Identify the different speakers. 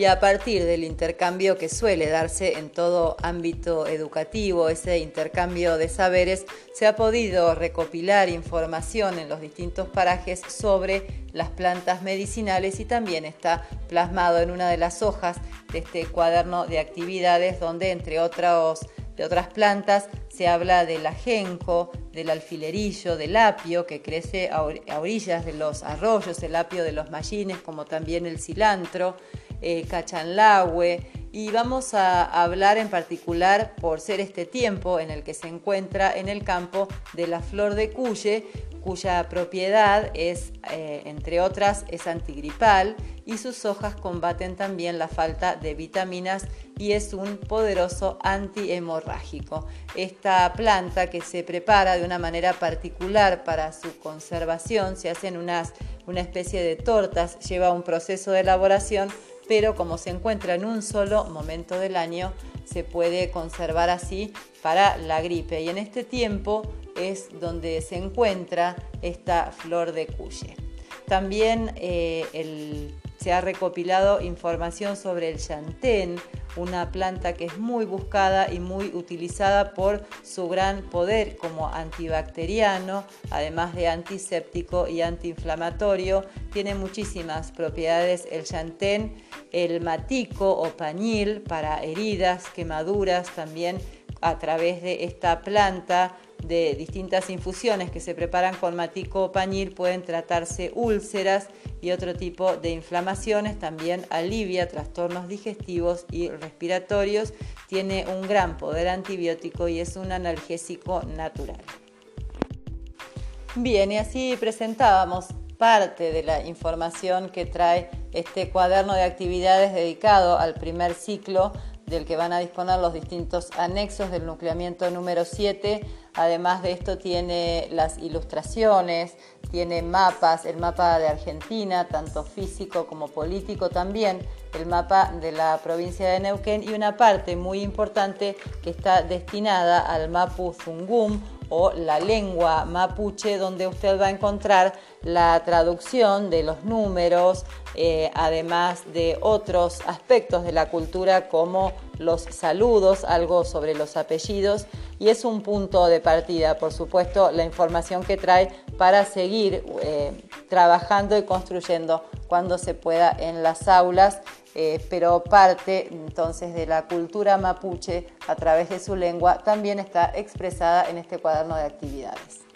Speaker 1: y a partir del intercambio que suele darse en todo ámbito educativo, ese intercambio de saberes, se ha podido recopilar información en los distintos parajes sobre las plantas medicinales y también está plasmado en una de las hojas de este cuaderno de actividades donde entre otros de otras plantas se habla del ajenjo, del alfilerillo, del apio que crece a orillas de los arroyos, el apio de los mallines, como también el cilantro, eh, cachanlahue. Y vamos a hablar en particular, por ser este tiempo en el que se encuentra en el campo, de la flor de cuye, cuya propiedad es, eh, entre otras, es antigripal y sus hojas combaten también la falta de vitaminas y es un poderoso antihemorrágico. Esta planta que se prepara de una manera particular para su conservación, se hacen unas, una especie de tortas, lleva un proceso de elaboración, pero como se encuentra en un solo momento del año, se puede conservar así para la gripe. Y en este tiempo es donde se encuentra esta flor de cuye. También eh, se ha recopilado información sobre el chantén, una planta que es muy buscada y muy utilizada por su gran poder como antibacteriano, además de antiséptico y antiinflamatorio. Tiene muchísimas propiedades el chantén, el matico o pañil para heridas, quemaduras, también a través de esta planta de distintas infusiones que se preparan con matico o pañil pueden tratarse úlceras y otro tipo de inflamaciones, también alivia trastornos digestivos y respiratorios, tiene un gran poder antibiótico y es un analgésico natural. Bien, y así presentábamos parte de la información que trae este cuaderno de actividades dedicado al primer ciclo del que van a disponer los distintos anexos del nucleamiento número 7. Además de esto tiene las ilustraciones, tiene mapas, el mapa de Argentina, tanto físico como político también, el mapa de la provincia de Neuquén y una parte muy importante que está destinada al Mapu Zungum o la lengua mapuche, donde usted va a encontrar la traducción de los números, eh, además de otros aspectos de la cultura como los saludos, algo sobre los apellidos, y es un punto de partida, por supuesto, la información que trae para seguir eh, trabajando y construyendo cuando se pueda en las aulas eh, pero parte entonces de la cultura mapuche a través de su lengua también está expresada en este cuaderno de actividades.